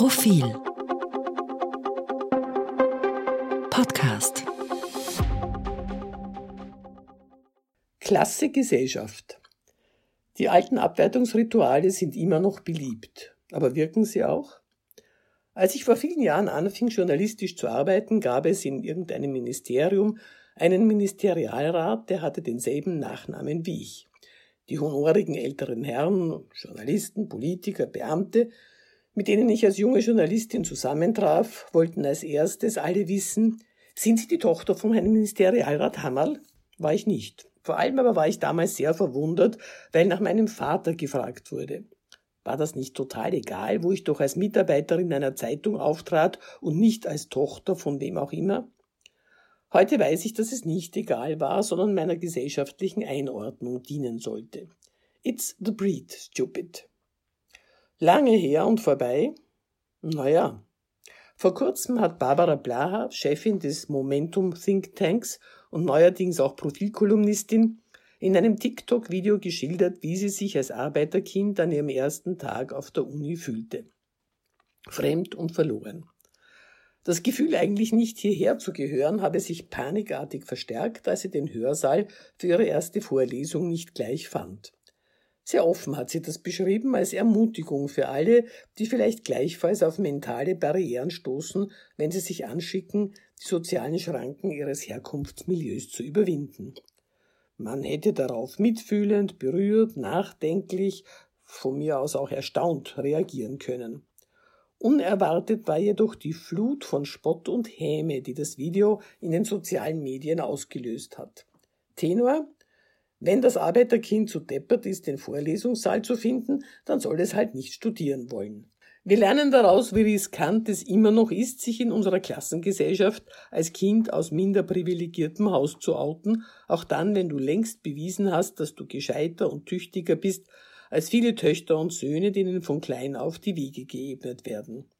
Profil Podcast Klasse Gesellschaft. Die alten Abwertungsrituale sind immer noch beliebt. Aber wirken sie auch? Als ich vor vielen Jahren anfing, journalistisch zu arbeiten, gab es in irgendeinem Ministerium einen Ministerialrat, der hatte denselben Nachnamen wie ich. Die honorigen älteren Herren, Journalisten, Politiker, Beamte, mit denen ich als junge Journalistin zusammentraf, wollten als erstes alle wissen, sind Sie die Tochter von Herrn Ministerialrat Hammerl? War ich nicht. Vor allem aber war ich damals sehr verwundert, weil nach meinem Vater gefragt wurde. War das nicht total egal, wo ich doch als Mitarbeiterin einer Zeitung auftrat und nicht als Tochter von wem auch immer? Heute weiß ich, dass es nicht egal war, sondern meiner gesellschaftlichen Einordnung dienen sollte. It's the breed, stupid. Lange her und vorbei? Naja. Vor kurzem hat Barbara Blaha, Chefin des Momentum Think Tanks und neuerdings auch Profilkolumnistin, in einem TikTok-Video geschildert, wie sie sich als Arbeiterkind an ihrem ersten Tag auf der Uni fühlte. Fremd und verloren. Das Gefühl, eigentlich nicht hierher zu gehören, habe sich panikartig verstärkt, als sie den Hörsaal für ihre erste Vorlesung nicht gleich fand. Sehr offen hat sie das beschrieben als Ermutigung für alle, die vielleicht gleichfalls auf mentale Barrieren stoßen, wenn sie sich anschicken, die sozialen Schranken ihres Herkunftsmilieus zu überwinden. Man hätte darauf mitfühlend, berührt, nachdenklich, von mir aus auch erstaunt reagieren können. Unerwartet war jedoch die Flut von Spott und Häme, die das Video in den sozialen Medien ausgelöst hat. Tenor wenn das Arbeiterkind zu deppert ist, den Vorlesungssaal zu finden, dann soll es halt nicht studieren wollen. Wir lernen daraus, wie riskant es immer noch ist, sich in unserer Klassengesellschaft als Kind aus minder privilegiertem Haus zu outen, auch dann, wenn du längst bewiesen hast, dass du gescheiter und tüchtiger bist als viele Töchter und Söhne, denen von klein auf die Wege geebnet werden.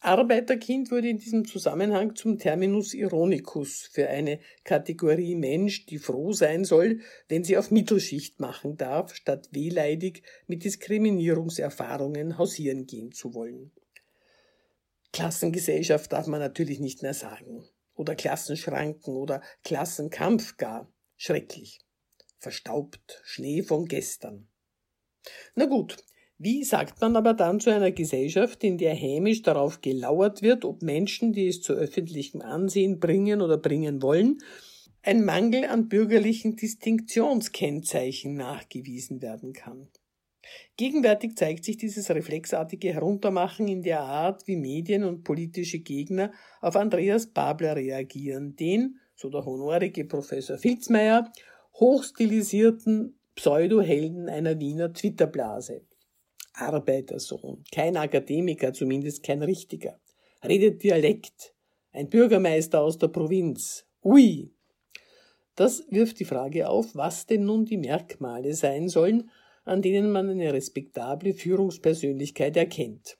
Arbeiterkind wurde in diesem Zusammenhang zum Terminus ironicus für eine Kategorie Mensch, die froh sein soll, wenn sie auf Mittelschicht machen darf, statt wehleidig mit Diskriminierungserfahrungen hausieren gehen zu wollen. Klassengesellschaft darf man natürlich nicht mehr sagen. Oder Klassenschranken oder Klassenkampf gar. Schrecklich. Verstaubt, Schnee von gestern. Na gut, wie sagt man aber dann zu einer Gesellschaft, in der hämisch darauf gelauert wird, ob Menschen, die es zu öffentlichem Ansehen bringen oder bringen wollen, ein Mangel an bürgerlichen Distinktionskennzeichen nachgewiesen werden kann? Gegenwärtig zeigt sich dieses reflexartige Heruntermachen in der Art, wie Medien und politische Gegner auf Andreas Babler reagieren, den, so der honorige Professor Filzmeier, hochstilisierten Pseudohelden einer Wiener Twitterblase. Arbeitersohn, kein Akademiker, zumindest kein richtiger, redet Dialekt, ein Bürgermeister aus der Provinz. Ui! Das wirft die Frage auf, was denn nun die Merkmale sein sollen, an denen man eine respektable Führungspersönlichkeit erkennt.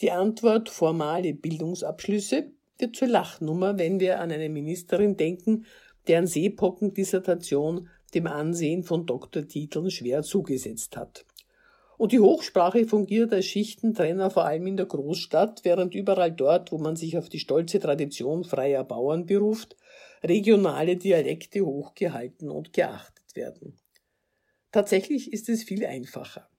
Die Antwort formale Bildungsabschlüsse wird zur Lachnummer, wenn wir an eine Ministerin denken, deren Seepockendissertation dem Ansehen von Doktortiteln schwer zugesetzt hat. Und die Hochsprache fungiert als Schichtentrenner vor allem in der Großstadt, während überall dort, wo man sich auf die stolze Tradition freier Bauern beruft, regionale Dialekte hochgehalten und geachtet werden. Tatsächlich ist es viel einfacher.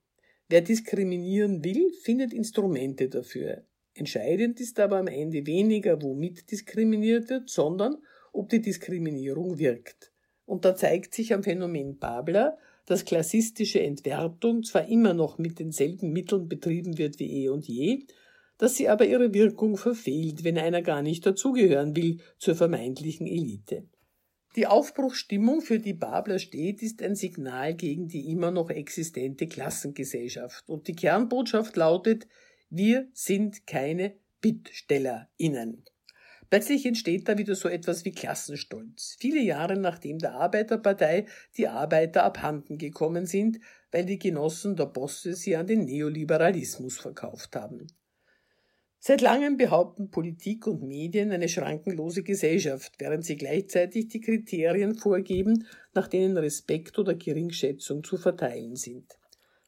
Wer diskriminieren will, findet Instrumente dafür. Entscheidend ist aber am Ende weniger, womit diskriminiert wird, sondern ob die Diskriminierung wirkt. Und da zeigt sich am Phänomen Babler, dass klassistische Entwertung zwar immer noch mit denselben Mitteln betrieben wird wie eh und je, dass sie aber ihre Wirkung verfehlt, wenn einer gar nicht dazugehören will zur vermeintlichen Elite. Die Aufbruchsstimmung, für die Babler steht, ist ein Signal gegen die immer noch existente Klassengesellschaft. Und die Kernbotschaft lautet, wir sind keine BittstellerInnen. Plötzlich entsteht da wieder so etwas wie Klassenstolz. Viele Jahre nachdem der Arbeiterpartei die Arbeiter abhanden gekommen sind, weil die Genossen der Bosse sie an den Neoliberalismus verkauft haben. Seit langem behaupten Politik und Medien eine schrankenlose Gesellschaft, während sie gleichzeitig die Kriterien vorgeben, nach denen Respekt oder Geringschätzung zu verteilen sind.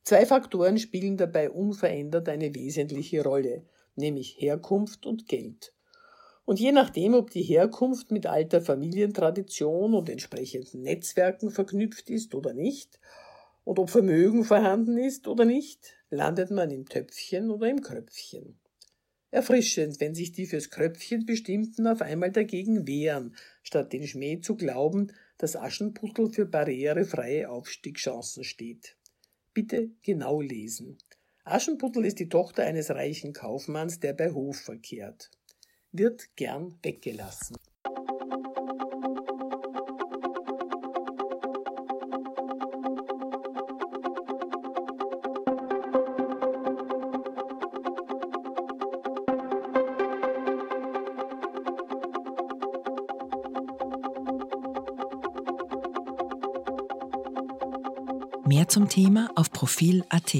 Zwei Faktoren spielen dabei unverändert eine wesentliche Rolle nämlich Herkunft und Geld. Und je nachdem, ob die Herkunft mit alter Familientradition und entsprechenden Netzwerken verknüpft ist oder nicht, und ob Vermögen vorhanden ist oder nicht, landet man im Töpfchen oder im Kröpfchen. Erfrischend, wenn sich die fürs Kröpfchen bestimmten auf einmal dagegen wehren, statt den Schmäh zu glauben, dass Aschenputtel für barrierefreie Aufstiegschancen steht. Bitte genau lesen. Aschenputtel ist die Tochter eines reichen Kaufmanns, der bei Hof verkehrt. Wird gern weggelassen. Mehr zum Thema auf Profil.at.